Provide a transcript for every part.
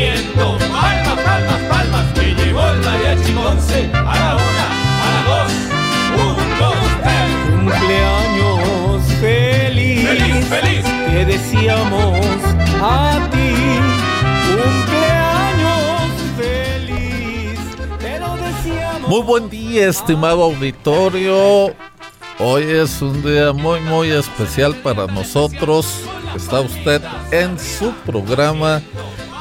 Haciendo palmas, palmas, palmas. Que llegó el mariachi Monse a la una, a la dos, un, dos, tres. Cumpleaños feliz, Feliz, feliz. te deseamos a ti. Cumpleaños feliz, te lo deseamos. Muy buen día, estimado auditorio. Hoy es un día muy, muy especial para nosotros. Está usted en su programa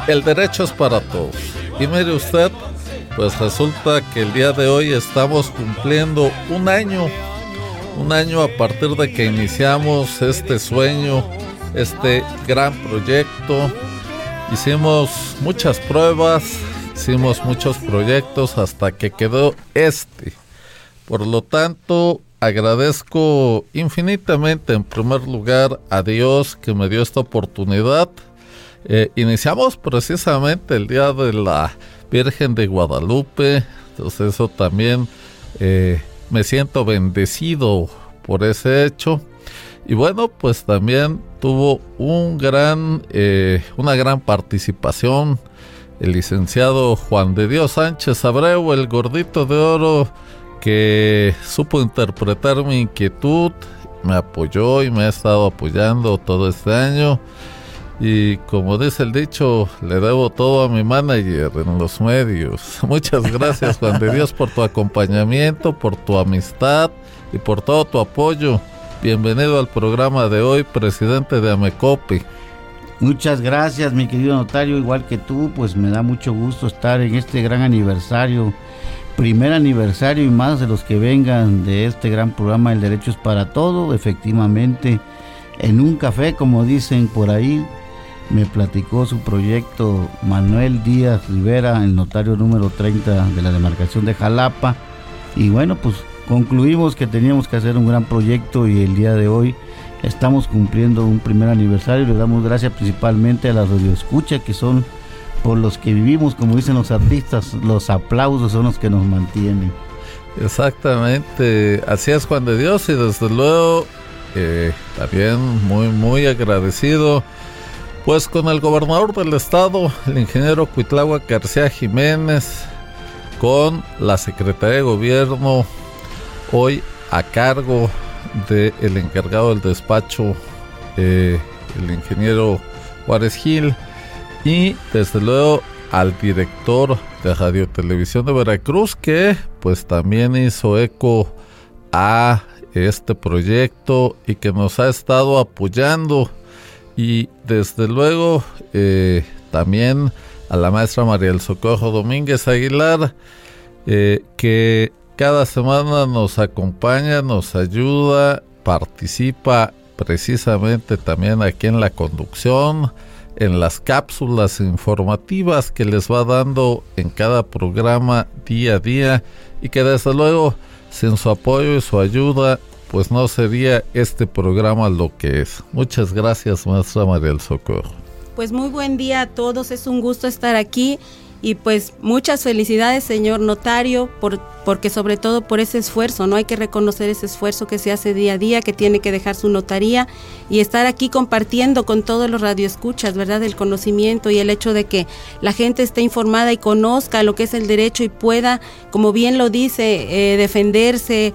El Derecho es para Todos. Y mire usted, pues resulta que el día de hoy estamos cumpliendo un año. Un año a partir de que iniciamos este sueño, este gran proyecto. Hicimos muchas pruebas, hicimos muchos proyectos hasta que quedó este. Por lo tanto, agradezco infinitamente en primer lugar a Dios que me dio esta oportunidad. Eh, iniciamos precisamente el día de la Virgen de Guadalupe, entonces eso también eh, me siento bendecido por ese hecho. Y bueno, pues también tuvo un gran, eh, una gran participación el licenciado Juan de Dios Sánchez Abreu, el gordito de oro, que supo interpretar mi inquietud, me apoyó y me ha estado apoyando todo este año. Y como dice el dicho, le debo todo a mi manager en los medios. Muchas gracias Juan de Dios por tu acompañamiento, por tu amistad y por todo tu apoyo. Bienvenido al programa de hoy, presidente de Amecopi. Muchas gracias, mi querido notario, igual que tú, pues me da mucho gusto estar en este gran aniversario, primer aniversario y más de los que vengan de este gran programa El Derecho es para Todo, efectivamente, en un café, como dicen por ahí, me platicó su proyecto Manuel Díaz Rivera, el notario número 30 de la demarcación de Jalapa, y bueno, pues concluimos que teníamos que hacer un gran proyecto y el día de hoy estamos cumpliendo un primer aniversario. Le damos gracias principalmente a la radioescucha que son por los que vivimos, como dicen los artistas, los aplausos son los que nos mantienen. Exactamente, así es Juan de Dios y desde luego eh, también muy muy agradecido pues con el gobernador del estado, el ingeniero Cuitlagua García Jiménez, con la Secretaría de Gobierno hoy a cargo del encargado del despacho, eh, el ingeniero Juárez Gil, y desde luego al director de Radio Televisión de Veracruz, que pues también hizo eco a este proyecto y que nos ha estado apoyando. Y desde luego eh, también a la maestra María del Socorro Domínguez Aguilar, eh, que cada semana nos acompaña, nos ayuda, participa precisamente también aquí en la conducción, en las cápsulas informativas que les va dando en cada programa día a día y que desde luego sin su apoyo y su ayuda pues no sería este programa lo que es. Muchas gracias maestra María del Socorro. Pues muy buen día a todos, es un gusto estar aquí y pues muchas felicidades señor notario por porque sobre todo por ese esfuerzo no hay que reconocer ese esfuerzo que se hace día a día que tiene que dejar su notaría y estar aquí compartiendo con todos los radioescuchas verdad el conocimiento y el hecho de que la gente esté informada y conozca lo que es el derecho y pueda como bien lo dice eh, defenderse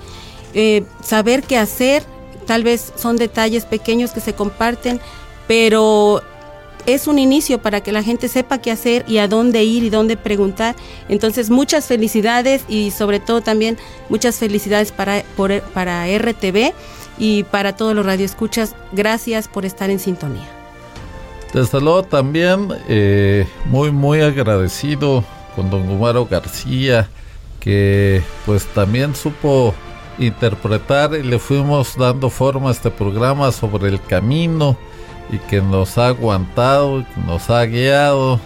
eh, saber qué hacer tal vez son detalles pequeños que se comparten pero es un inicio para que la gente sepa qué hacer y a dónde ir y dónde preguntar. Entonces, muchas felicidades y sobre todo también muchas felicidades para, para RTV y para todos los radioescuchas. Gracias por estar en sintonía. Desde luego también eh, muy muy agradecido con don Gumaro García que pues también supo interpretar y le fuimos dando forma a este programa sobre el camino y que nos ha aguantado nos ha guiado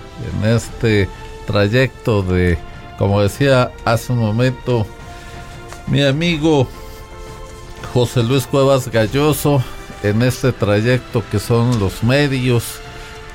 en este trayecto de, como decía hace un momento, mi amigo José Luis Cuevas Galloso, en este trayecto que son los medios,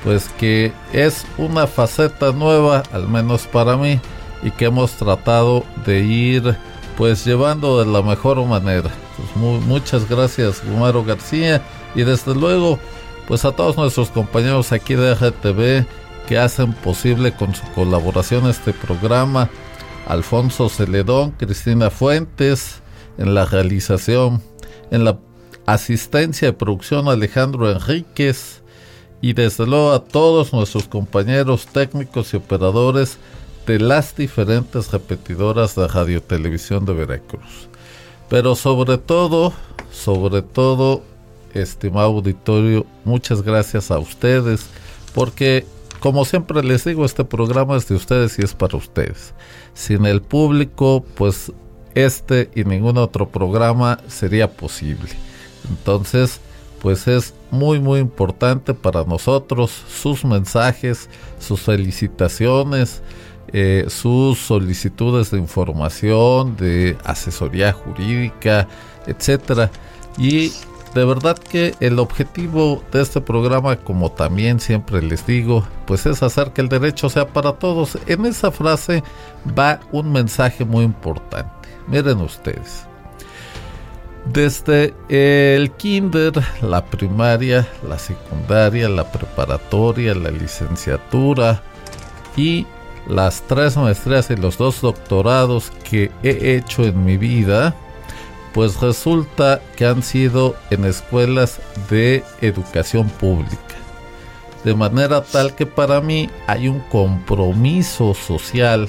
pues que es una faceta nueva, al menos para mí, y que hemos tratado de ir pues llevando de la mejor manera. Pues muchas gracias Gumaro García y desde luego pues a todos nuestros compañeros aquí de AGTV que hacen posible con su colaboración este programa. Alfonso Celedón, Cristina Fuentes en la realización, en la asistencia de producción Alejandro Enríquez y desde luego a todos nuestros compañeros técnicos y operadores de las diferentes repetidoras de Radio Televisión de Veracruz. Pero sobre todo, sobre todo, estimado auditorio, muchas gracias a ustedes, porque como siempre les digo, este programa es de ustedes y es para ustedes. Sin el público, pues este y ningún otro programa sería posible. Entonces, pues es muy muy importante para nosotros sus mensajes, sus felicitaciones, eh, sus solicitudes de información, de asesoría jurídica, etcétera. Y de verdad que el objetivo de este programa, como también siempre les digo, pues es hacer que el derecho sea para todos. En esa frase va un mensaje muy importante. Miren ustedes. Desde el kinder, la primaria, la secundaria, la preparatoria, la licenciatura y las tres maestrías y los dos doctorados que he hecho en mi vida, pues resulta que han sido en escuelas de educación pública. De manera tal que para mí hay un compromiso social,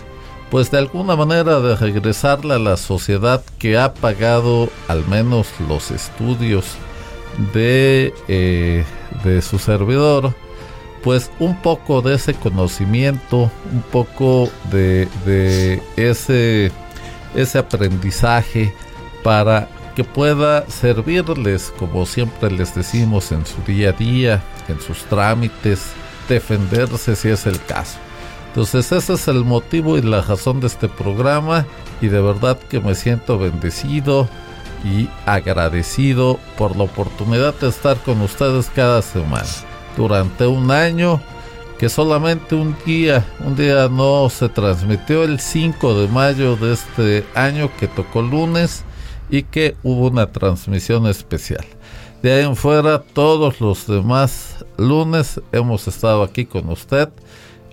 pues de alguna manera de regresarle a la sociedad que ha pagado al menos los estudios de, eh, de su servidor pues un poco de ese conocimiento, un poco de, ese, ese aprendizaje para que pueda servirles, como siempre les decimos, en su día a día, en sus trámites, defenderse si es el caso. Entonces ese es el motivo y la razón de este programa y de verdad que me siento bendecido y agradecido por la oportunidad de estar con ustedes cada semana durante un año que solamente un día, un día no se transmitió el 5 de mayo de este año que tocó lunes y que hubo una transmisión especial. De ahí en fuera, todos los demás lunes hemos estado aquí con usted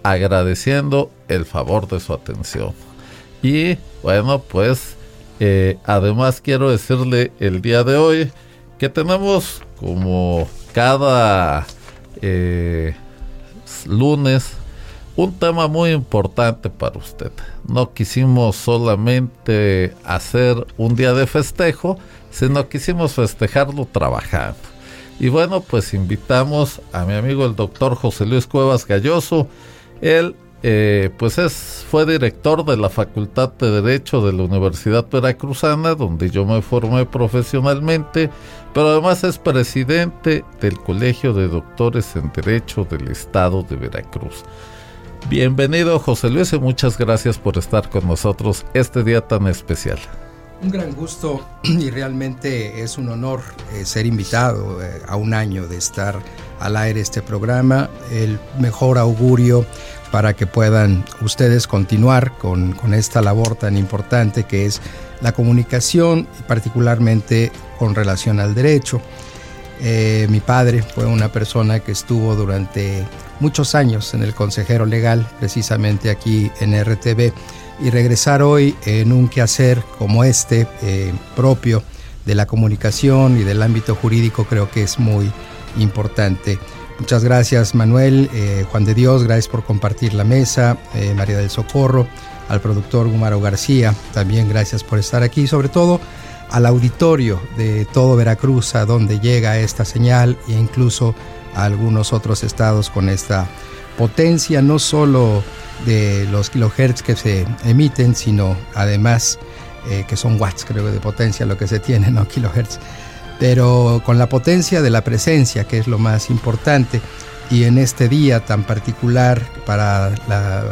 agradeciendo el favor de su atención. Y bueno, pues eh, además quiero decirle el día de hoy que tenemos como cada eh, lunes un tema muy importante para usted. No quisimos solamente hacer un día de festejo, sino quisimos festejarlo trabajando. Y bueno, pues invitamos a mi amigo el doctor José Luis Cuevas Galloso. Él eh, pues es, fue director de la Facultad de Derecho de la Universidad Veracruzana, donde yo me formé profesionalmente, pero además es presidente del Colegio de Doctores en Derecho del Estado de Veracruz. Bienvenido José Luis y muchas gracias por estar con nosotros este día tan especial. Un gran gusto y realmente es un honor eh, ser invitado eh, a un año de estar al aire este programa. El mejor augurio para que puedan ustedes continuar con, esta labor tan importante que es la comunicación particularmente con relación al derecho. Eh, mi padre fue una persona que estuvo durante muchos años en el consejero legal, precisamente aquí en RTV, y regresar hoy en un quehacer como este, eh, propio de la comunicación y del ámbito jurídico, creo que es muy importante. Muchas gracias Manuel, eh, Juan de Dios, gracias por compartir la mesa, eh, María del Socorro, al productor Gumaro García, también gracias por estar aquí, sobre todo al auditorio de todo Veracruz, a donde llega esta señal e incluso a algunos otros estados con esta potencia, no solo de los kilohertz que se emiten, sino además eh, que son watts creo de potencia lo que se tiene, no kilohertz, pero con la potencia de la presencia, que es lo más importante, y en este día tan particular para la eh,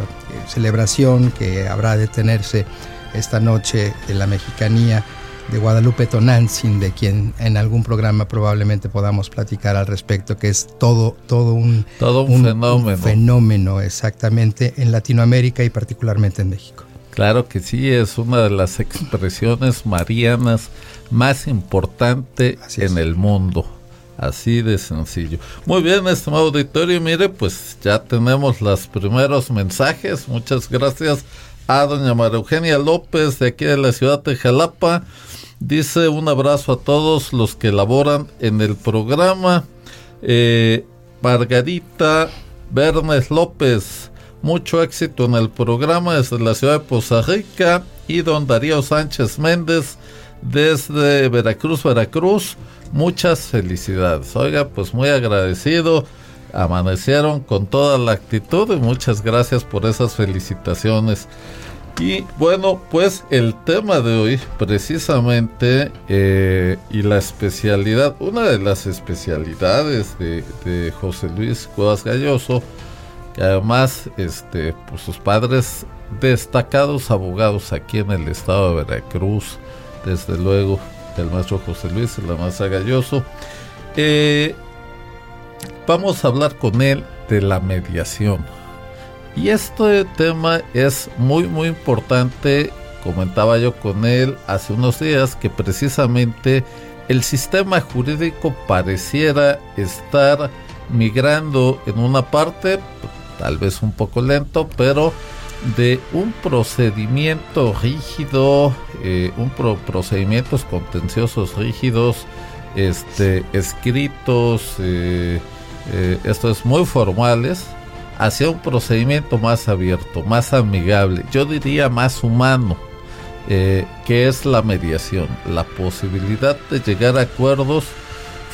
celebración que habrá de tenerse esta noche de la mexicanía, de Guadalupe Tonantzin, de quien en algún programa probablemente podamos platicar al respecto, que es todo, todo un, todo un, fenómeno. fenómeno exactamente en Latinoamérica y particularmente en México. Claro que sí, es una de las expresiones marianas más importante en el mundo. Así de sencillo. Muy bien, estimado auditorio, mire, pues ya tenemos los primeros mensajes. Muchas gracias a doña María Eugenia López de aquí de la ciudad de Jalapa. Dice un abrazo a todos los que laboran en el programa. Eh, Margarita Bernes López, mucho éxito en el programa desde la ciudad de Poza Rica. Y don Darío Sánchez Méndez desde Veracruz, Veracruz. Muchas felicidades. Oiga, pues muy agradecido. Amanecieron con toda la actitud y muchas gracias por esas felicitaciones. Y bueno, pues el tema de hoy precisamente eh, y la especialidad, una de las especialidades de, José Luis Cuevas Galloso, que además este, pues sus padres destacados abogados aquí en el estado de Veracruz, desde luego el maestro José Luis, la maestra Galloso. Eh, vamos a hablar con él de la mediación y este tema es muy muy importante. Comentaba yo con él hace unos días que precisamente el sistema jurídico pareciera estar migrando en una parte, tal vez un poco lento, pero de un procedimiento rígido, eh, un procedimientos contenciosos rígidos, este, escritos, eh, eh, estos muy formales, hacia un procedimiento más abierto, más amigable, yo diría más humano, que es la mediación, la posibilidad de llegar a acuerdos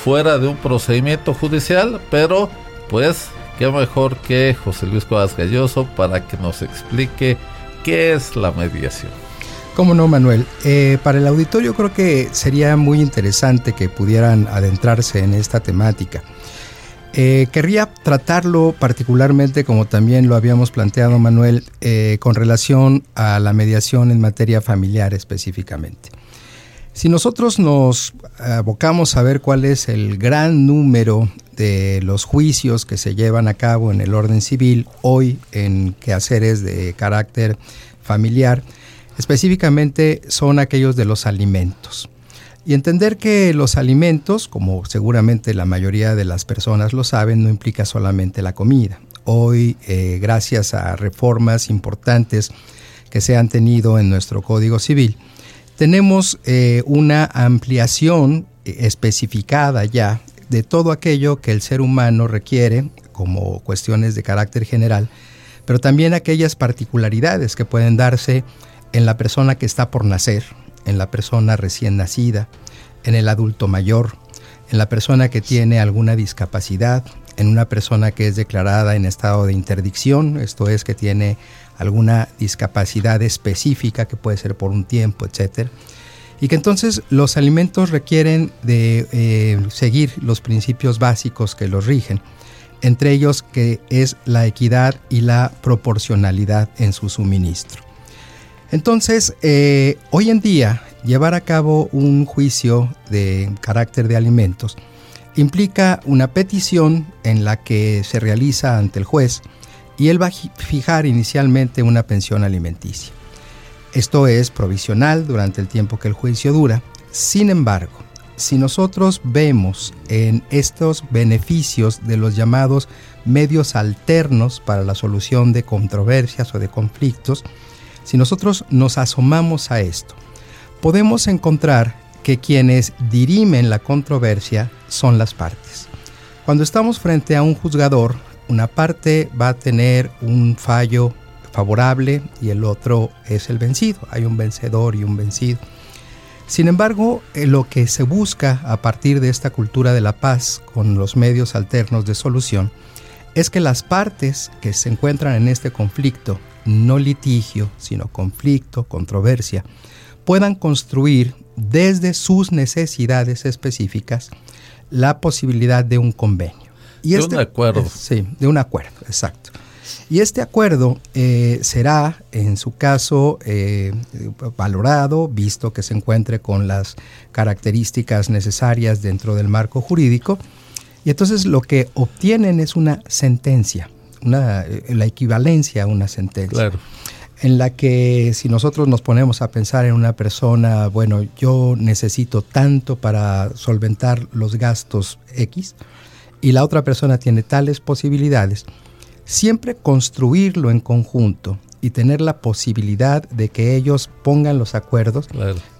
fuera de un procedimiento judicial, pero pues qué mejor que José Luis Cuevas Galloso para que nos explique qué es la mediación. Cómo no, Manuel. Eh, para el auditorio creo que sería muy interesante que pudieran adentrarse en esta temática. Eh, querría tratarlo particularmente, como también lo habíamos planteado Manuel, eh, con relación a la mediación en materia familiar específicamente. Si nosotros nos abocamos a ver cuál es el gran número de los juicios que se llevan a cabo en el orden civil hoy en quehaceres de carácter familiar, específicamente son aquellos de los alimentos. Y entender que los alimentos, como seguramente la mayoría de las personas lo saben, no implica solamente la comida. Hoy, eh, gracias a reformas importantes que se han tenido en nuestro Código Civil, tenemos eh, una ampliación especificada ya de todo aquello que el ser humano requiere como cuestiones de carácter general, pero también aquellas particularidades que pueden darse en la persona que está por nacer, en la persona recién nacida, en el adulto mayor, en la persona que tiene alguna discapacidad, en una persona que es declarada en estado de interdicción, esto es que tiene alguna discapacidad específica que puede ser por un tiempo, etc. Y que entonces los alimentos requieren de eh, seguir los principios básicos que los rigen, entre ellos que es la equidad y la proporcionalidad en su suministro. Entonces, eh, hoy en día, llevar a cabo un juicio de carácter de alimentos implica una petición en la que se realiza ante el juez y él va a fijar inicialmente una pensión alimenticia. Esto es provisional durante el tiempo que el juicio dura. Sin embargo, si nosotros vemos en estos beneficios de los llamados medios alternos para la solución de controversias o de conflictos, si nosotros nos asomamos a esto, podemos encontrar que quienes dirimen la controversia son las partes. Cuando estamos frente a un juzgador, una parte va a tener un fallo favorable y el otro es el vencido. Hay un vencedor y un vencido. Sin embargo, eh, lo que se busca a partir de esta cultura de la paz con los medios alternos de solución es que las partes que se encuentran en este conflicto no litigio, sino conflicto, controversia, puedan construir desde sus necesidades específicas la posibilidad de un convenio. Y de este, un acuerdo. sí, de un acuerdo, exacto. Y este acuerdo eh, será, en su caso, eh, valorado, visto que se encuentre con las características necesarias dentro del marco jurídico. Y entonces lo que obtienen es una sentencia, una, eh, la equivalencia a una sentencia. Claro. En la que si nosotros nos ponemos a pensar en una persona, bueno, yo necesito tanto para solventar los gastos X, y la otra persona tiene tales posibilidades, siempre construirlo en conjunto y tener la posibilidad de que ellos pongan los acuerdos,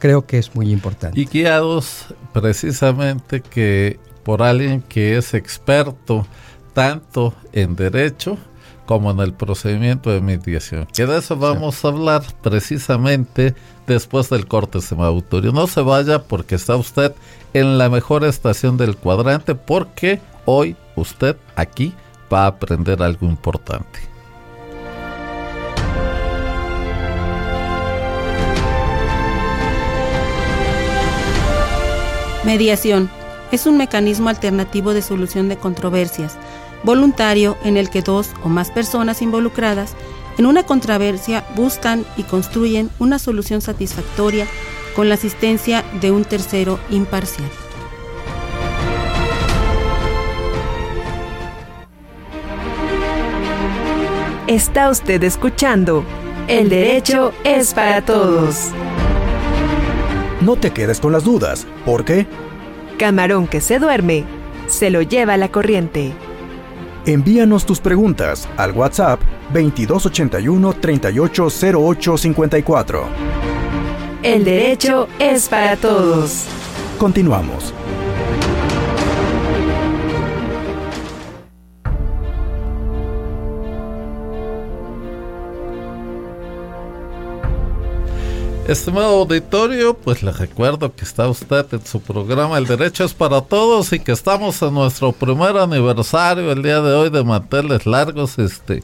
creo que es muy importante. Y guiados precisamente que por alguien que es experto tanto en derecho como en el procedimiento de mediación. Que de eso vamos a hablar precisamente después del corte semautorio. No se vaya porque está usted en la mejor estación del cuadrante porque hoy usted aquí va a aprender algo importante. Mediación es un mecanismo alternativo de solución de controversias, voluntario en el que dos o más personas involucradas en una controversia buscan y construyen una solución satisfactoria con la asistencia de un tercero imparcial. Está usted escuchando El Derecho es para Todos. No te quedes con las dudas, ¿por qué? Camarón que se duerme, se lo lleva la corriente. Envíanos tus preguntas al WhatsApp 2281 380854. El derecho es para todos. Continuamos. Estimado auditorio, pues le recuerdo que está usted en su programa El Derecho es para Todos y que estamos en nuestro primer aniversario el día de hoy de manteles largos. Este,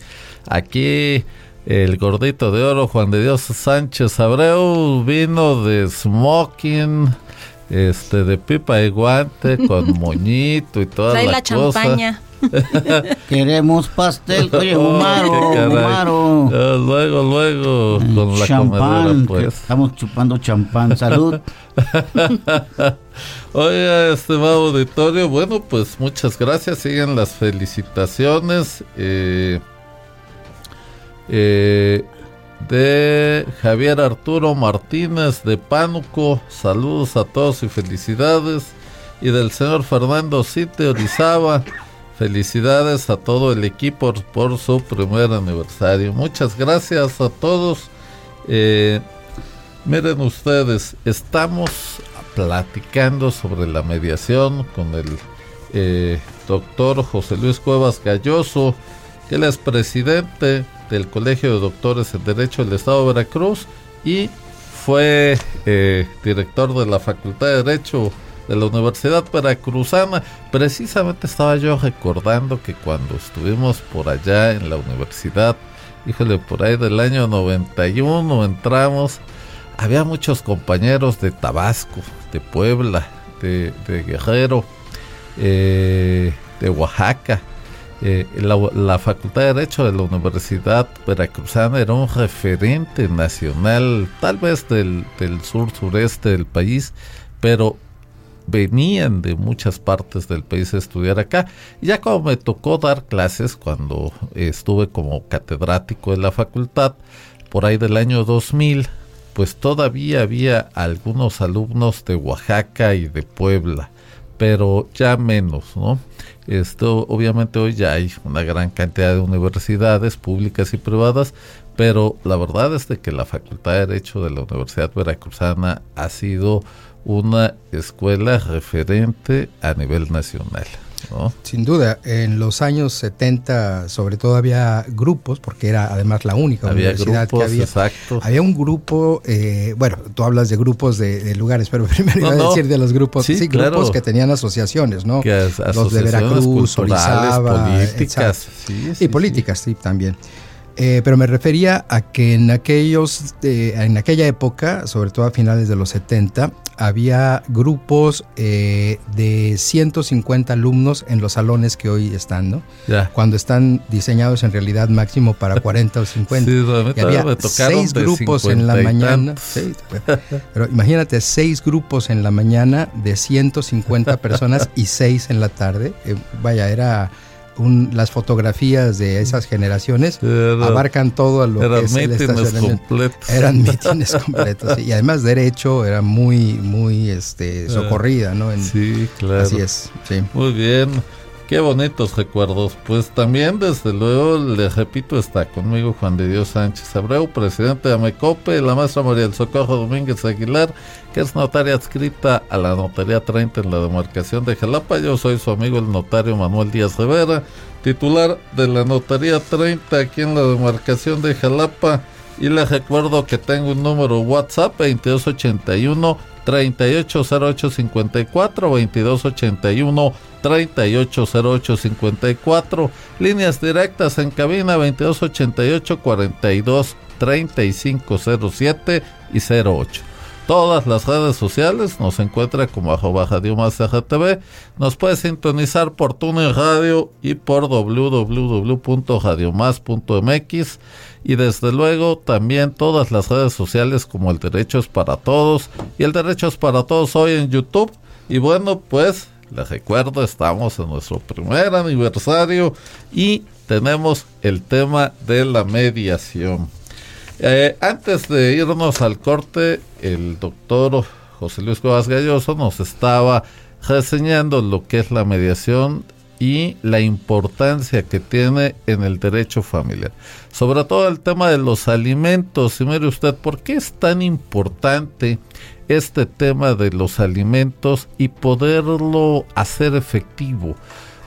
aquí el gordito de oro Juan de Dios Sánchez Abreu vino de smoking, este, de pipa y guante con moñito y toda Trae la, la champaña. Queremos pastel, oye, Humaro, Humaro. luego, luego, con la champán, pues. Estamos chupando champán, salud. Oye, estimado auditorio, bueno, pues muchas gracias, siguen las felicitaciones eh, eh, de Javier Arturo Martínez de Pánuco, saludos a todos y felicidades, y del señor Fernando Cite Orizaba, Felicidades a todo el equipo por su primer aniversario. Muchas gracias a todos. Eh, miren ustedes, estamos platicando sobre la mediación con el eh, doctor José Luis Cuevas Galloso, él es presidente del Colegio de Doctores en Derecho del Estado de Veracruz y fue eh, director de la Facultad de Derecho de la Universidad Veracruzana. Precisamente estaba yo recordando que cuando estuvimos por allá en la universidad, híjole, por ahí del año 91 entramos, había muchos compañeros de Tabasco, de Puebla, de, Guerrero, eh, de Oaxaca. Eh, la, Facultad de Derecho de la Universidad Veracruzana era un referente nacional, tal vez del, del sur-sureste del país, pero venían de muchas partes del país a estudiar acá. Ya como me tocó dar clases cuando estuve como catedrático en la facultad, por ahí del año 2000, pues todavía había algunos alumnos de Oaxaca y de Puebla, pero ya menos, ¿no? Esto obviamente hoy ya hay una gran cantidad de universidades públicas y privadas, pero la verdad es de que la Facultad de Derecho de la Universidad Veracruzana ha sido una escuela referente a nivel nacional. Sin duda, en los años 70 sobre todo había grupos, porque era además la única universidad que había. Exacto. Había un grupo, eh, bueno, tú hablas de grupos de, lugares, pero primero iba a decir de los grupos, sí, grupos que tenían asociaciones, ¿no? los de Veracruz, Orizaba, políticas. y políticas, sí, también. Eh, pero me refería a que en aquellos, eh, en aquella época, sobre todo a finales de los 70, había grupos eh, de 150 alumnos en los salones que hoy están, ¿no? Ya. Cuando están diseñados en realidad máximo para 40 o 50. Sí, y había seis grupos en la 50 y mañana. Sí, pero imagínate, seis grupos en la mañana de 150 personas y seis en la tarde. Eh, vaya, era un- las fotografías de esas generaciones Era- abarcan todo lo Eran que es el estacionamiento. completos. Eran mítines completos. sí, Y además derecho era muy, muy este, socorrida, ¿no? En- Sí, claro. Así es, sí. Muy bien. Qué bonitos recuerdos. Pues también, desde luego, les repito, está conmigo Juan de Dios Sánchez Abreu, presidente de Amecope, la maestra María del Socorro Domínguez Aguilar, que es notaria adscrita a la Notaría 30 en la demarcación de Jalapa. Yo soy su amigo el notario Manuel Díaz Rivera, titular de la Notaría 30 aquí en la demarcación de Jalapa. Y les recuerdo que tengo un número WhatsApp 2281 380854 2281 380854 líneas directas en cabina 2288 42 3507 y 08 Todas las redes sociales nos encuentra como arroba Radio Más RTV. Nos puede sintonizar por TuneIn Radio y por www.radiomás.mx. Y desde luego también todas las redes sociales como el Derecho es para Todos y el Derecho es para Todos hoy en YouTube. Y bueno, pues les recuerdo, estamos en nuestro primer aniversario y tenemos el tema de la mediación. Eh, antes de irnos al corte, el doctor José Luis Cuevas Galloso nos estaba reseñando lo que es la mediación y la importancia que tiene en el derecho familiar. Sobre todo el tema de los alimentos. Y mire usted, ¿por qué es tan importante este tema de los alimentos y poderlo hacer efectivo?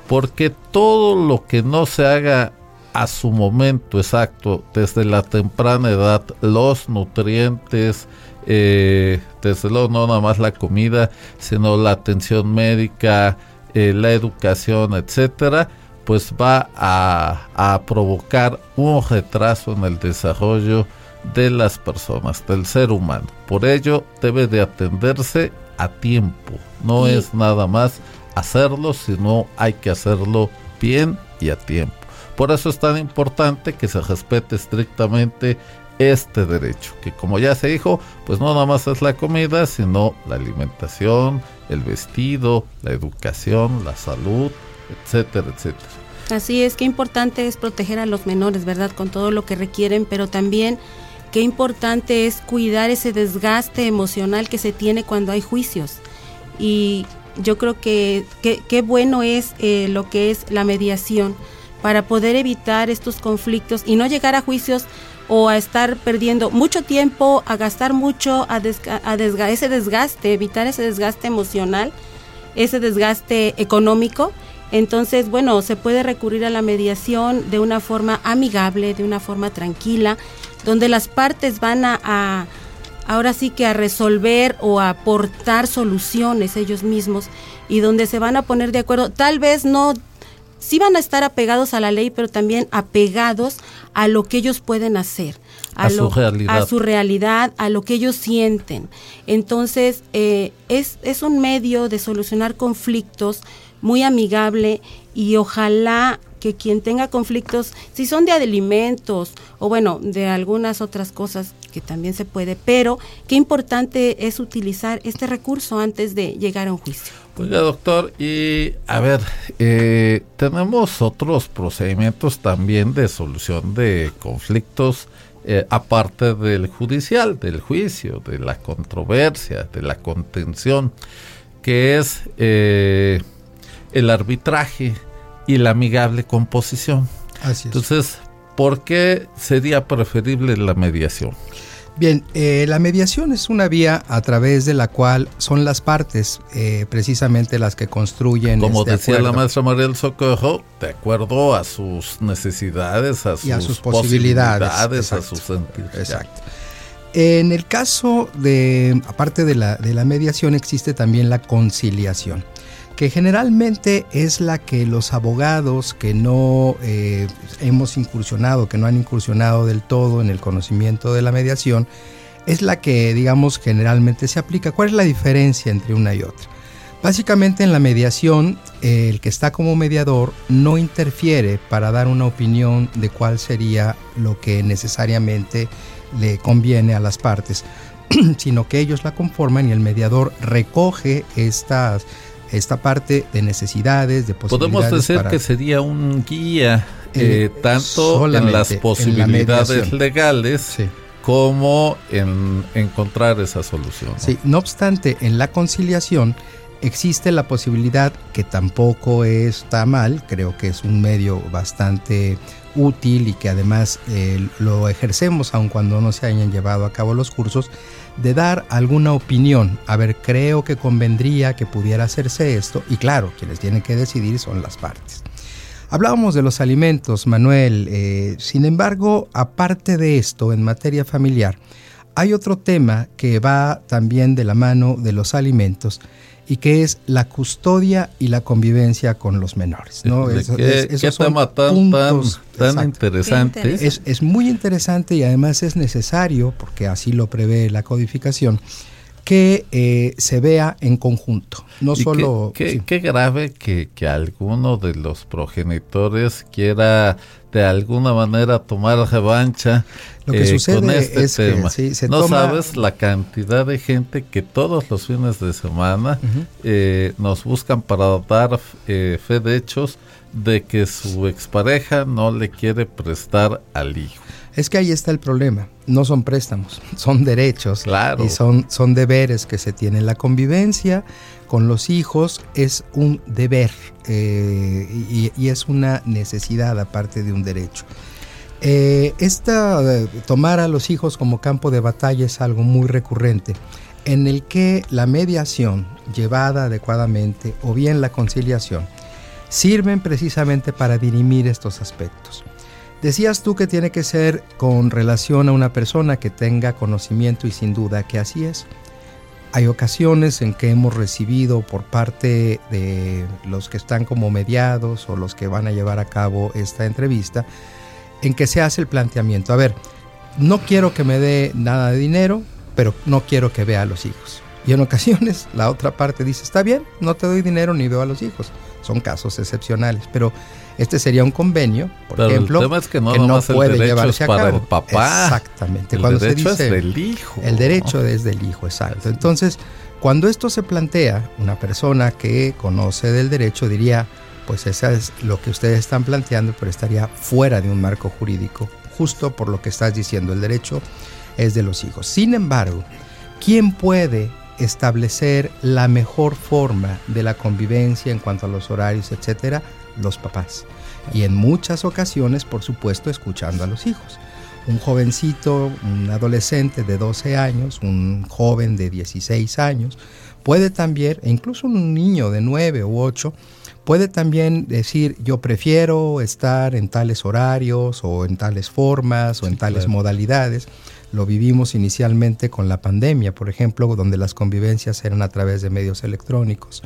Porque todo lo que no se haga a su momento exacto, desde la temprana edad, los nutrientes, eh, desde luego no nada más la comida, sino la atención médica, eh, la educación, etcétera, pues va a, a provocar un retraso en el desarrollo de las personas, del ser humano. Por ello debe de atenderse a tiempo. No es nada más hacerlo, sino hay que hacerlo bien y a tiempo. Por eso es tan importante que se respete estrictamente este derecho, que como ya se dijo, pues no nada más es la comida, sino la alimentación, el vestido, la educación, la salud, etcétera, etcétera. Así es, qué importante es proteger a los menores, ¿verdad? Con todo lo que requieren, pero también qué importante es cuidar ese desgaste emocional que se tiene cuando hay juicios. Y yo creo que qué bueno es eh, lo que es la mediación para poder evitar estos conflictos y no llegar a juicios o a estar perdiendo mucho tiempo, a gastar mucho, a, desga- ese desgaste, evitar ese desgaste emocional ese desgaste económico. Entonces, bueno, se puede recurrir a la mediación de una forma amigable, de una forma tranquila, donde las partes van a, a- ahora sí que a resolver o a aportar soluciones ellos mismos y donde se van a poner de acuerdo. Tal vez no, sí van a estar apegados a la ley, pero también apegados a lo que ellos pueden hacer. A su lo- realidad. a su realidad, a lo que ellos sienten. Entonces, eh, es, es un medio de solucionar conflictos muy amigable y ojalá que quien tenga conflictos, si son de alimentos o bueno, de algunas otras cosas que también se puede, pero qué importante es utilizar este recurso antes de llegar a un juicio. Oiga, doctor, y a ver, eh, tenemos otros procedimientos también de solución de conflictos, eh, aparte del judicial, del juicio, de la controversia, de la contención, que es eh, el arbitraje y la amigable composición. Así es. Entonces, ¿por qué sería preferible la mediación? Bien, eh, la mediación es una vía a través de la cual son las partes eh, precisamente las que construyen Como este decía la maestra María del Socorro, de acuerdo a sus necesidades, a sus, Y a sus posibilidades, posibilidades, a exacto. sus sentidos. Exacto. En el caso de, aparte de la, de la mediación, existe también la conciliación. Que generalmente es la que los abogados que no eh, hemos incursionado, que no han incursionado del todo en el conocimiento de la mediación, es la que, digamos, generalmente se aplica. ¿Cuál es la diferencia entre una y otra? Básicamente en la mediación, eh, el que está como mediador no interfiere para dar una opinión de cuál sería lo que necesariamente le conviene a las partes, sino que ellos la conforman y el mediador recoge estas, esta parte de necesidades, de posibilidades. Podemos decir que sería un guía eh, tanto en las posibilidades legales. como en encontrar esa solución. Sí, no obstante, en la conciliación existe la posibilidad que tampoco está mal, creo que es un medio bastante útil y que además eh, lo ejercemos aun cuando no se hayan llevado a cabo los cursos, de dar alguna opinión. A ver, creo que convendría que pudiera hacerse esto y claro, quienes tienen que decidir son las partes. Hablábamos de los alimentos, Manuel. Eh, sin embargo, aparte de esto, en materia familiar, hay otro tema que va también de la mano de los alimentos y que es la custodia y la convivencia con los menores. ¿no? ¿Qué, tema tan, tan, interesante? Es, muy interesante y además es necesario, porque así lo prevé la codificación, que eh, se vea en conjunto. No solo. Qué, grave que, que alguno de los progenitores quiera de alguna manera tomar revancha Lo que eh, sucede con este es tema. Que, se no sabes la cantidad de gente que todos los fines de semana eh, nos buscan para dar eh, fe de hechos de que su expareja no le quiere prestar al hijo. Es que ahí está el problema. No son préstamos, son derechos claro. y son, son deberes que se tienen. La convivencia con los hijos es un deber eh, y, es una necesidad aparte de un derecho. Eh, esta, tomar a los hijos como campo de batalla es algo muy recurrente, en el que la mediación llevada adecuadamente o bien la conciliación sirven precisamente para dirimir estos aspectos. Decías tú que tiene que ser con relación a una persona que tenga conocimiento y sin duda que así es. Hay ocasiones en que hemos recibido por parte de los que están como mediados o los que van a llevar a cabo esta entrevista, en que se hace el planteamiento, a ver, no quiero que me dé nada de dinero, pero no quiero que vea a los hijos. Y en ocasiones la otra parte dice, está bien, no te doy dinero ni veo a los hijos. Son casos excepcionales, pero este sería un convenio, por ejemplo, que no, puede llevarse a cabo. El papá. Exactamente. El derecho es del hijo. El derecho es del hijo, exacto. Entonces, cuando esto se plantea, una persona que conoce del derecho diría, pues eso es lo que ustedes están planteando, pero estaría fuera de un marco jurídico, justo por lo que estás diciendo, el derecho es de los hijos. Sin embargo, ¿quién puede establecer la mejor forma de la convivencia en cuanto a los horarios, etcétera? Los papás. Y en muchas ocasiones, por supuesto, escuchando a los hijos. Un jovencito, un adolescente de 12 años, un joven de 16 años, puede también, e incluso un niño de 9 u 8, puede también decir yo prefiero estar en tales horarios o en tales formas o en tales modalidades. Lo vivimos inicialmente con la pandemia, por ejemplo, donde las convivencias eran a través de medios electrónicos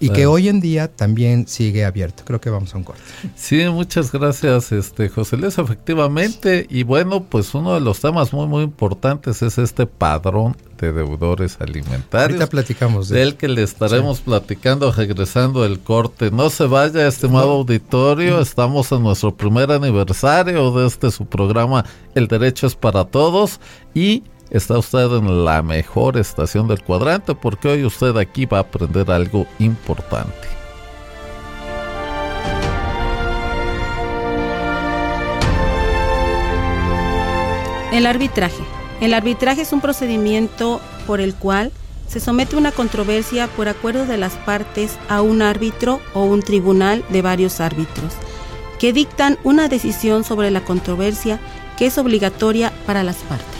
y que hoy en día también sigue abierto. Creo que vamos a un corte. Sí, muchas gracias, este José Luis, efectivamente. Y bueno, pues uno de los temas muy, muy importantes es este padrón de deudores alimentarios. Ahorita platicamos de Del que le estaremos platicando regresando el corte. No se vaya, estimado auditorio, estamos en nuestro primer aniversario de este su programa El Derecho es para Todos y está usted en la mejor estación del cuadrante porque hoy usted aquí va a aprender algo importante. El arbitraje. El arbitraje es un procedimiento por el cual se somete una controversia por acuerdo de las partes a un árbitro o un tribunal de varios árbitros, que dictan una decisión sobre la controversia que es obligatoria para las partes.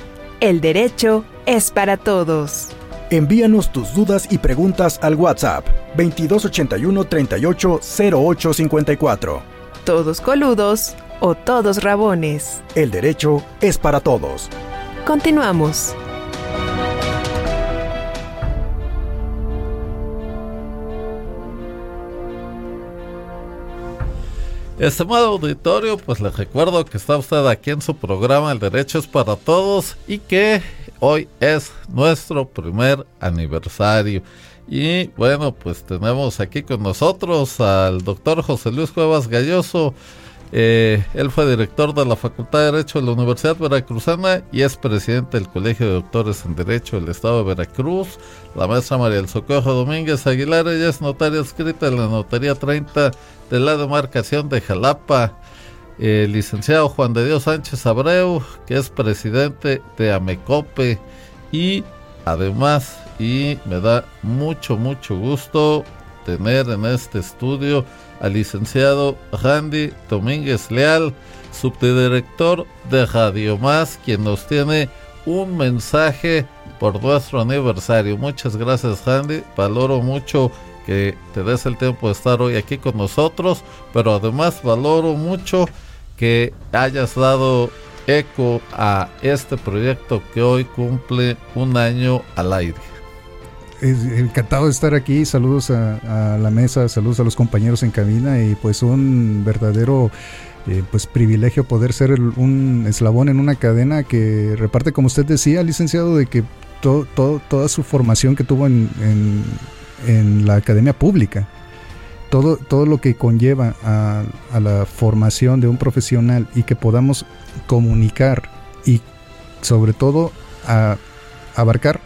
El derecho es para todos. Envíanos tus dudas y preguntas al WhatsApp 2281 38 08 54. Todos coludos o todos rabones. El derecho es para todos. Continuamos. Estimado auditorio, pues les recuerdo que está usted aquí en su programa El Derecho es para Todos y que hoy es nuestro primer aniversario. Y bueno, pues tenemos aquí con nosotros al doctor José Luis Cuevas Galloso. Eh, él fue director de la Facultad de Derecho de la Universidad Veracruzana y es presidente del Colegio de Doctores en Derecho del Estado de Veracruz. La maestra María del Socorro Domínguez Aguilar, ella es notaria escrita en la Notaría 30 de la demarcación de Jalapa. El licenciado Juan de Dios Sánchez Abreu, que es presidente de Amecope y además, y me da mucho, mucho gusto tener en este estudio al licenciado Randy Domínguez Leal, subdirector de Radio Más, quien nos tiene un mensaje por nuestro aniversario. Muchas gracias, Randy. Valoro mucho que te des el tiempo de estar hoy aquí con nosotros, pero además valoro mucho que hayas dado eco a este proyecto que hoy cumple un año al aire. Encantado de estar aquí, saludos a, la mesa, saludos a los compañeros en cabina y pues un verdadero eh, pues privilegio poder ser un eslabón en una cadena que reparte, como usted decía, licenciado, de que toda su formación que tuvo en, en la academia pública. Todo, todo lo que conlleva a, la formación de un profesional y que podamos comunicar y sobre todo a abarcar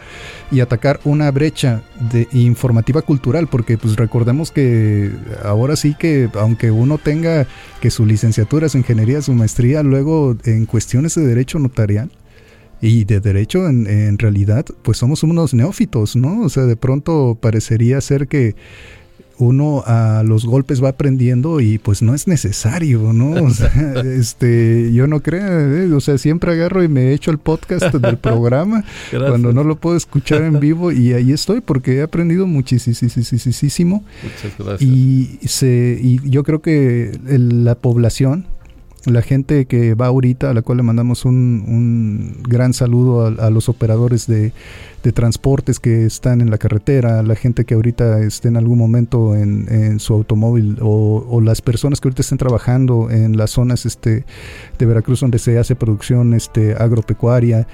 y atacar una brecha de informativa cultural porque pues recordemos que ahora sí que aunque uno tenga que su licenciatura, su ingeniería, su maestría, luego en cuestiones de derecho notarial y de derecho, en, realidad, pues somos unos neófitos, ¿no? O sea, de pronto parecería ser que uno a los golpes va aprendiendo y pues no es necesario, ¿no? O sea, este, yo no creo, ¿eh? o sea, siempre agarro y me echo el podcast del programa cuando no lo puedo escuchar en vivo y ahí estoy porque he aprendido muchísimo. Muchas gracias. Y, se, y yo creo que la población la gente que va ahorita, a la cual le mandamos un, gran saludo a, los operadores de, transportes que están en la carretera, la gente que ahorita esté en algún momento en, su automóvil o, las personas que ahorita estén trabajando en las zonas este, de Veracruz donde se hace producción este, agropecuaria.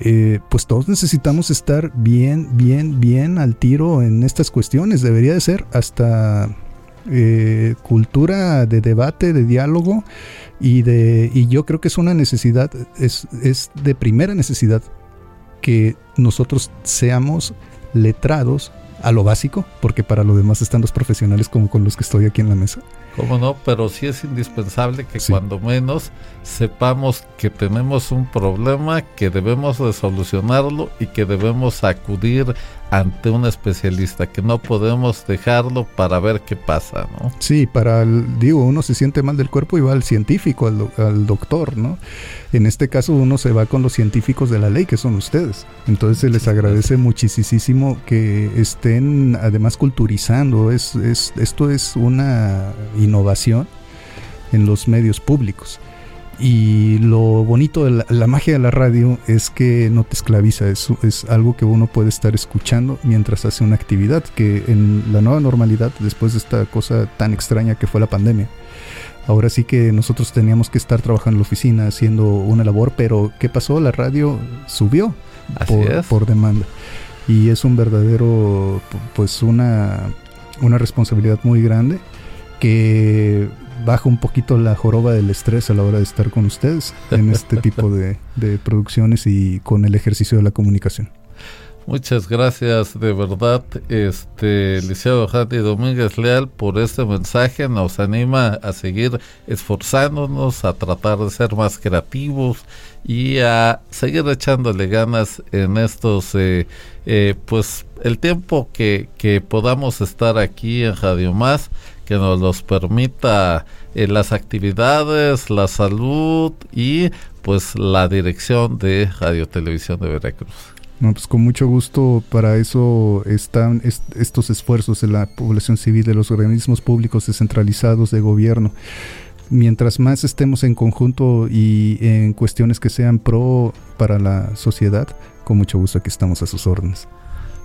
Eh, pues todos necesitamos estar bien, bien, bien al tiro en estas cuestiones. Debería de ser hasta eh, cultura de debate, de diálogo y, de, y yo creo que es una necesidad, es, es de primera necesidad que nosotros seamos letrados a lo básico, porque para lo demás están los profesionales como con los que estoy aquí en la mesa. Cómo no, pero sí es indispensable que cuando menos sepamos que tenemos un problema, que debemos de solucionarlo y que debemos acudir ante un especialista, que no podemos dejarlo para ver qué pasa, ¿no? Sí, para, el, digo, uno se siente mal del cuerpo y va al científico, al, al, doctor, ¿no? En este caso uno se va con los científicos de la ley, que son ustedes. Entonces se les agradece muchísimo que estén además culturizando. Es, es, esto es una innovación en los medios públicos. Y lo bonito de la, magia de la radio es que no te esclaviza, es, es algo que uno puede estar escuchando mientras hace una actividad, que en la nueva normalidad, después de esta cosa tan extraña que fue la pandemia, ahora sí que nosotros teníamos que estar trabajando en la oficina haciendo una labor, pero ¿qué pasó? La radio subió por, por, demanda. Y es un verdadero, pues una, una responsabilidad muy grande que baja un poquito la joroba del estrés a la hora de estar con ustedes en este tipo de, producciones y con el ejercicio de la comunicación. Muchas gracias de verdad, este Liceo Handy Domínguez Leal, por este mensaje. Nos anima a seguir esforzándonos, a tratar de ser más creativos y a seguir echándole ganas en estos, eh, eh, pues, el tiempo que, que podamos estar aquí en Radio Más, que nos los permita eh, las actividades, la salud y pues la dirección de Radio Televisión de Veracruz. Pues con mucho gusto para eso están estos esfuerzos de la población civil, de los organismos públicos descentralizados de gobierno. Mientras más estemos en conjunto y en cuestiones que sean pro para la sociedad, con mucho gusto aquí estamos a sus órdenes.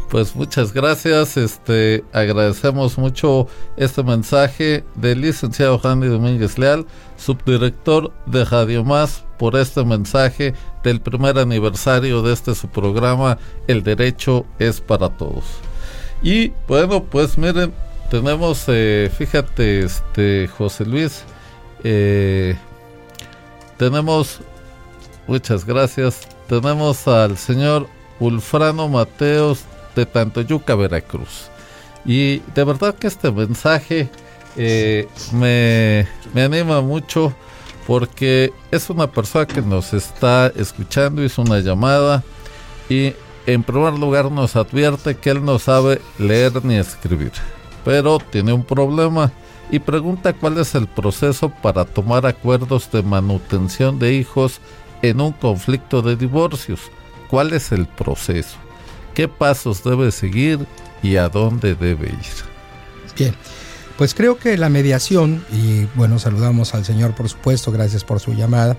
Pues muchas gracias, este agradecemos mucho este mensaje del licenciado Jandy Domínguez Leal, subdirector de Radio Más, por este mensaje del primer aniversario de este su programa, El Derecho es para Todos. Y bueno, pues miren, tenemos, eh, fíjate, este José Luis, eh, tenemos, muchas gracias, tenemos al señor Ulfrano Mateos de Tantoyuca, Veracruz. Y de verdad que este mensaje eh, me, me, anima mucho porque es una persona que nos está escuchando, hizo una llamada y en primer lugar nos advierte que él no sabe leer ni escribir, pero tiene un problema y pregunta cuál es el proceso para tomar acuerdos de manutención de hijos en un conflicto de divorcios. ¿Cuál es el proceso? Qué pasos debe seguir y a dónde debe ir. Bien, pues creo que la mediación, y bueno, saludamos al Señor por supuesto, gracias por su llamada,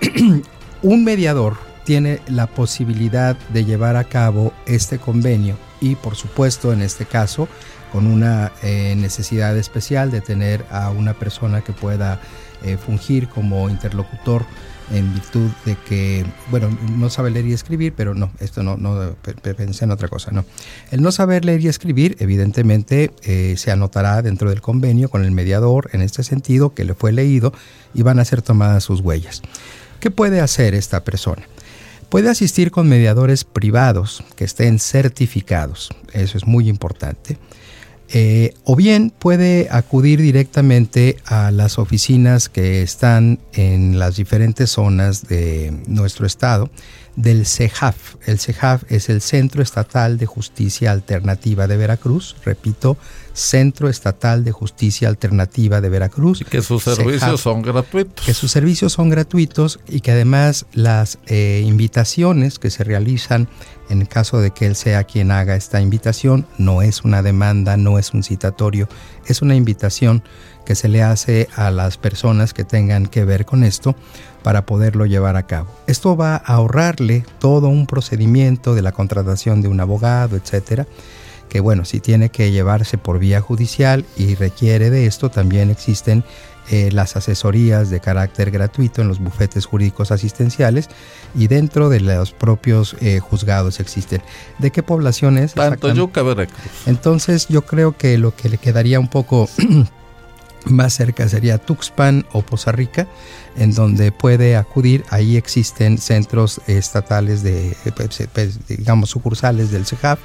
un mediador tiene la posibilidad de llevar a cabo este convenio y por supuesto en este caso con una eh, necesidad especial de tener a una persona que pueda eh, fungir como interlocutor en virtud de que, bueno, no sabe leer y escribir, pero no, esto no, no pensé en otra cosa, no. El no saber leer y escribir, evidentemente, eh, se anotará dentro del convenio con el mediador en este sentido que le fue leído y van a ser tomadas sus huellas. ¿Qué puede hacer esta persona? Puede asistir con mediadores privados que estén certificados, eso es muy importante eh, o bien puede acudir directamente a las oficinas que están en las diferentes zonas de nuestro estado del CEJAF. El CEJAF es el Centro Estatal de Justicia Alternativa de Veracruz, repito, Centro Estatal de Justicia Alternativa de Veracruz. Y que sus servicios son gratuitos. Que sus servicios son gratuitos y que además las eh, invitaciones que se realizan en el caso de que él sea quien haga esta invitación, no es una demanda, no es un citatorio, es una invitación que se le hace a las personas que tengan que ver con esto para poderlo llevar a cabo. Esto va a ahorrarle todo un procedimiento de la contratación de un abogado, etcétera, que bueno, si tiene que llevarse por vía judicial y requiere de esto, también existen eh, las asesorías de carácter gratuito en los bufetes jurídicos asistenciales y dentro de los propios eh, juzgados existen. ¿De qué población es? Entonces yo creo que lo que le quedaría un poco más cerca sería Tuxpan o Poza Rica, en donde puede acudir. Ahí existen centros estatales de, pues, pues, digamos, sucursales del CEJAP,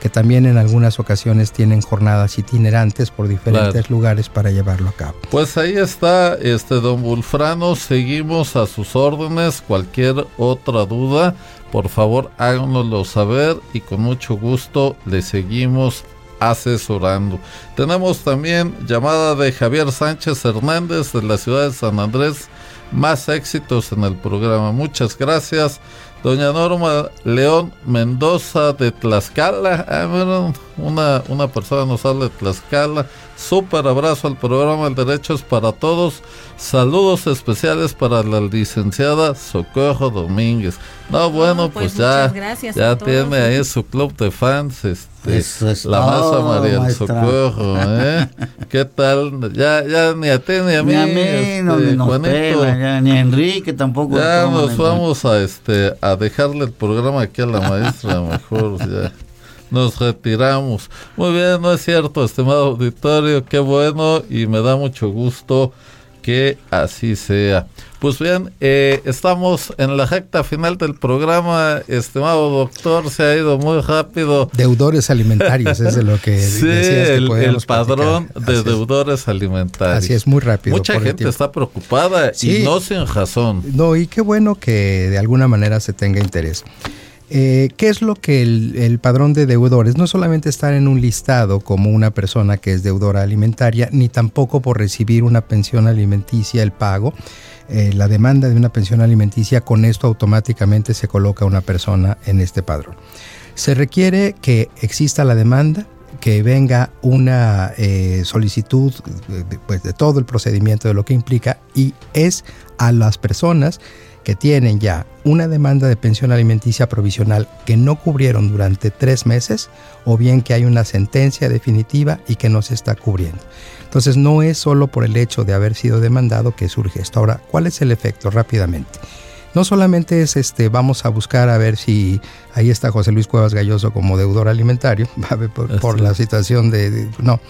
que también en algunas ocasiones tienen jornadas itinerantes por diferentes lugares para llevarlo a cabo. Pues ahí está, este don Bulfrano, seguimos a sus órdenes. Cualquier otra duda, por favor háganoslo saber y con mucho gusto le seguimos asesorando. Tenemos también llamada de Javier Sánchez Hernández de la ciudad de San Andrés. Más éxitos en el programa. Muchas gracias. Doña Norma León Mendoza de Tlaxcala. Ah, una, una persona nos habla de Tlaxcala. Súper abrazo al programa El Derecho es para Todos. Saludos especiales para la licenciada Socorro Domínguez. No, bueno, pues, ya, ya tiene ahí su club de fans. Este, la masa María Socorro. ¿eh? ¿Qué tal? Ya, ya ni a ti ni a mí. Ni a mí, este, no, ni a Enrique tampoco. Ya nos vamos a, este, a dejarle el programa aquí a la maestra, mejor ya nos retiramos. Muy bien, no es cierto, estimado auditorio, qué bueno y me da mucho gusto que así sea. Pues bien, eh, estamos en la recta final del programa, estimado doctor, se ha ido muy rápido. Deudores alimentarios es de lo que sí, decías que el, el padrón de es. deudores alimentarios. Así es, muy rápido. Mucha por gente está preocupada Sí. y no sin razón. No, y qué bueno que de alguna manera se tenga interés. Eh, ¿Qué es lo que el, padrón de deudores? No solamente estar en un listado como una persona que es deudora alimentaria, ni tampoco por recibir una pensión alimenticia el pago. eh, la demanda de una pensión alimenticia, con esto automáticamente se coloca una persona en este padrón. Se requiere que exista la demanda, que venga una eh, solicitud pues, de todo el procedimiento de lo que implica y es a las personas tienen ya una demanda de pensión alimenticia provisional que no cubrieron durante tres meses o bien que hay una sentencia definitiva y que no se está cubriendo. Entonces no es solo por el hecho de haber sido demandado que surge esto. Ahora, ¿cuál es el efecto rápidamente? No solamente es este, vamos a buscar a ver si ahí está José Luis Cuevas Galloso como deudor alimentario, por, por la situación de, de- no.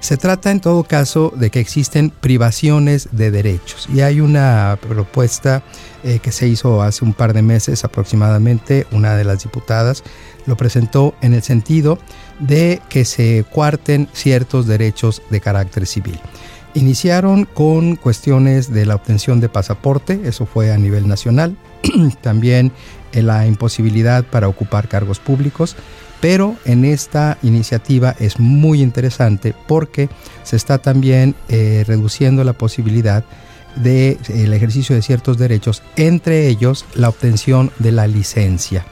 Se trata en todo caso de que existen privaciones de derechos y hay una propuesta eh, que se hizo hace un par de meses aproximadamente, una de las diputadas lo presentó en el sentido de que se cuarten ciertos derechos de carácter civil. Iniciaron con cuestiones de la obtención de pasaporte, eso fue a nivel nacional, también eh, la imposibilidad para ocupar cargos públicos, pero en esta iniciativa es muy interesante porque se está también eh, reduciendo la posibilidad del ejercicio de ciertos derechos, entre ellos la obtención de la licencia.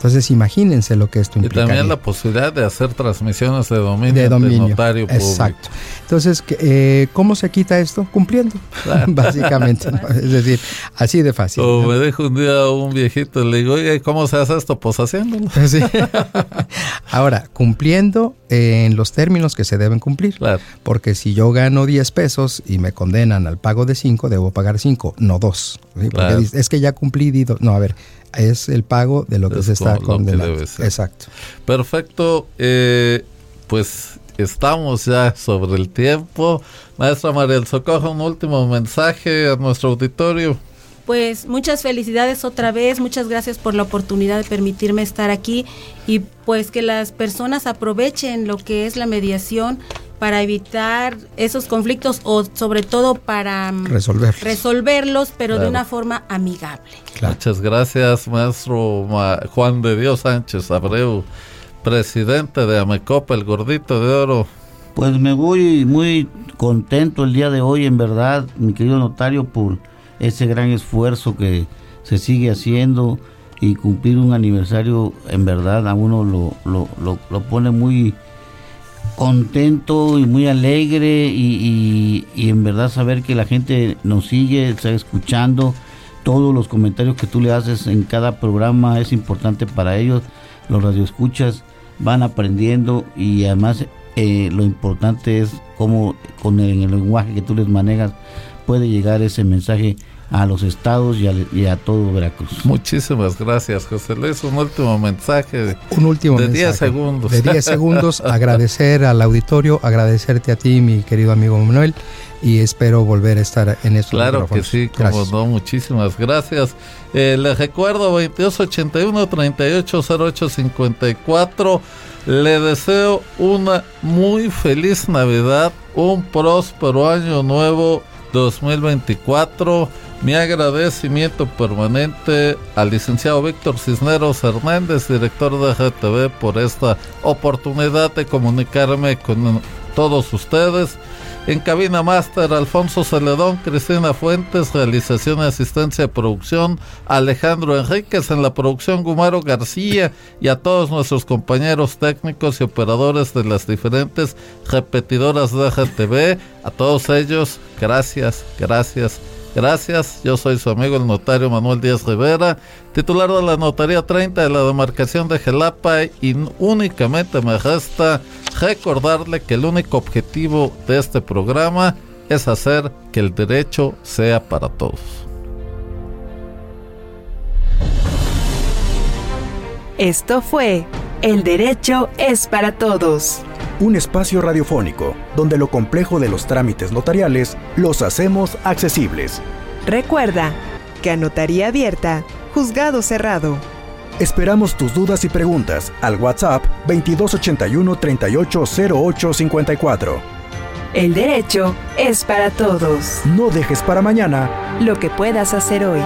Entonces imagínense lo que esto Y implica. también la posibilidad de hacer transmisiones de dominio, de dominio. notario público. Exacto. Entonces, ¿qué- eh, ¿cómo se quita esto? Cumpliendo, básicamente. ¿no? Es decir, así de fácil. ¿no? me dijo un día un viejito, le digo, oye, ¿cómo se hace esto? Pues haciéndolo. Sí. Ahora, cumpliendo en los términos que se deben cumplir. Claro. Porque si yo gano 10 pesos y me condenan al pago de 5, debo pagar 5, no 2. Claro. es que ya cumplí. No, a ver, es el pago de lo que Es se está condenando. Exacto. Perfecto. eh, pues estamos ya sobre el tiempo. Maestra María del Socorro, un último mensaje a nuestro auditorio. Pues muchas felicidades otra vez, muchas gracias por la oportunidad de permitirme estar aquí y pues que las personas aprovechen lo que es la mediación para evitar esos conflictos o sobre todo para mm, Resolverlos. resolverlos, pero Claro. de una forma amigable. Muchas gracias, maestro Ma- Juan de Dios Sánchez Abreu, presidente de Amecopa, el gordito de oro. Pues me voy muy contento el día de hoy, en verdad, mi querido notario, por ese gran esfuerzo que se sigue haciendo y cumplir un aniversario, en verdad, a uno lo, lo, lo- lo pone muy contento y muy alegre y, en verdad saber que la gente nos sigue, está escuchando todos los comentarios que tú le haces en cada programa es importante para ellos, los radioescuchas van aprendiendo y además eh, lo importante es cómo con el, el lenguaje que tú les manejas puede llegar ese mensaje a los estados y a, y a todo Veracruz. Muchísimas gracias, José Luis. Un último mensaje. Un último de mensaje. 10 segundos. De 10 segundos, agradecer al auditorio, agradecerte a ti, mi querido amigo Manuel, y espero volver a estar en estos Claro que sí, como Gracias. no, muchísimas gracias. Eh, les recuerdo 2281 380854. Le deseo una muy feliz Navidad, un próspero año nuevo 2024. Mi agradecimiento permanente al licenciado Víctor Cisneros Hernández, director de GTV, por esta oportunidad de comunicarme con todos ustedes. En cabina máster, Alfonso Celedón, Cristina Fuentes, realización y asistencia de producción, Alejandro Enríquez en la producción, Gumaro García y a todos nuestros compañeros técnicos y operadores de las diferentes repetidoras de GTV, a todos ellos, gracias, gracias, gracias. Yo soy su amigo el notario Manuel Díaz Rivera, titular de la Notaría 30 de la demarcación de Gelapa y únicamente me resta recordarle que el único objetivo de este programa es hacer que el derecho sea para todos. Esto fue El Derecho es para Todos. Un espacio radiofónico donde lo complejo de los trámites notariales los hacemos accesibles. Recuerda que a notaría abierta, juzgado cerrado. Esperamos tus dudas y preguntas al WhatsApp 2281 380854. El derecho es para todos. No dejes para mañana lo que puedas hacer hoy.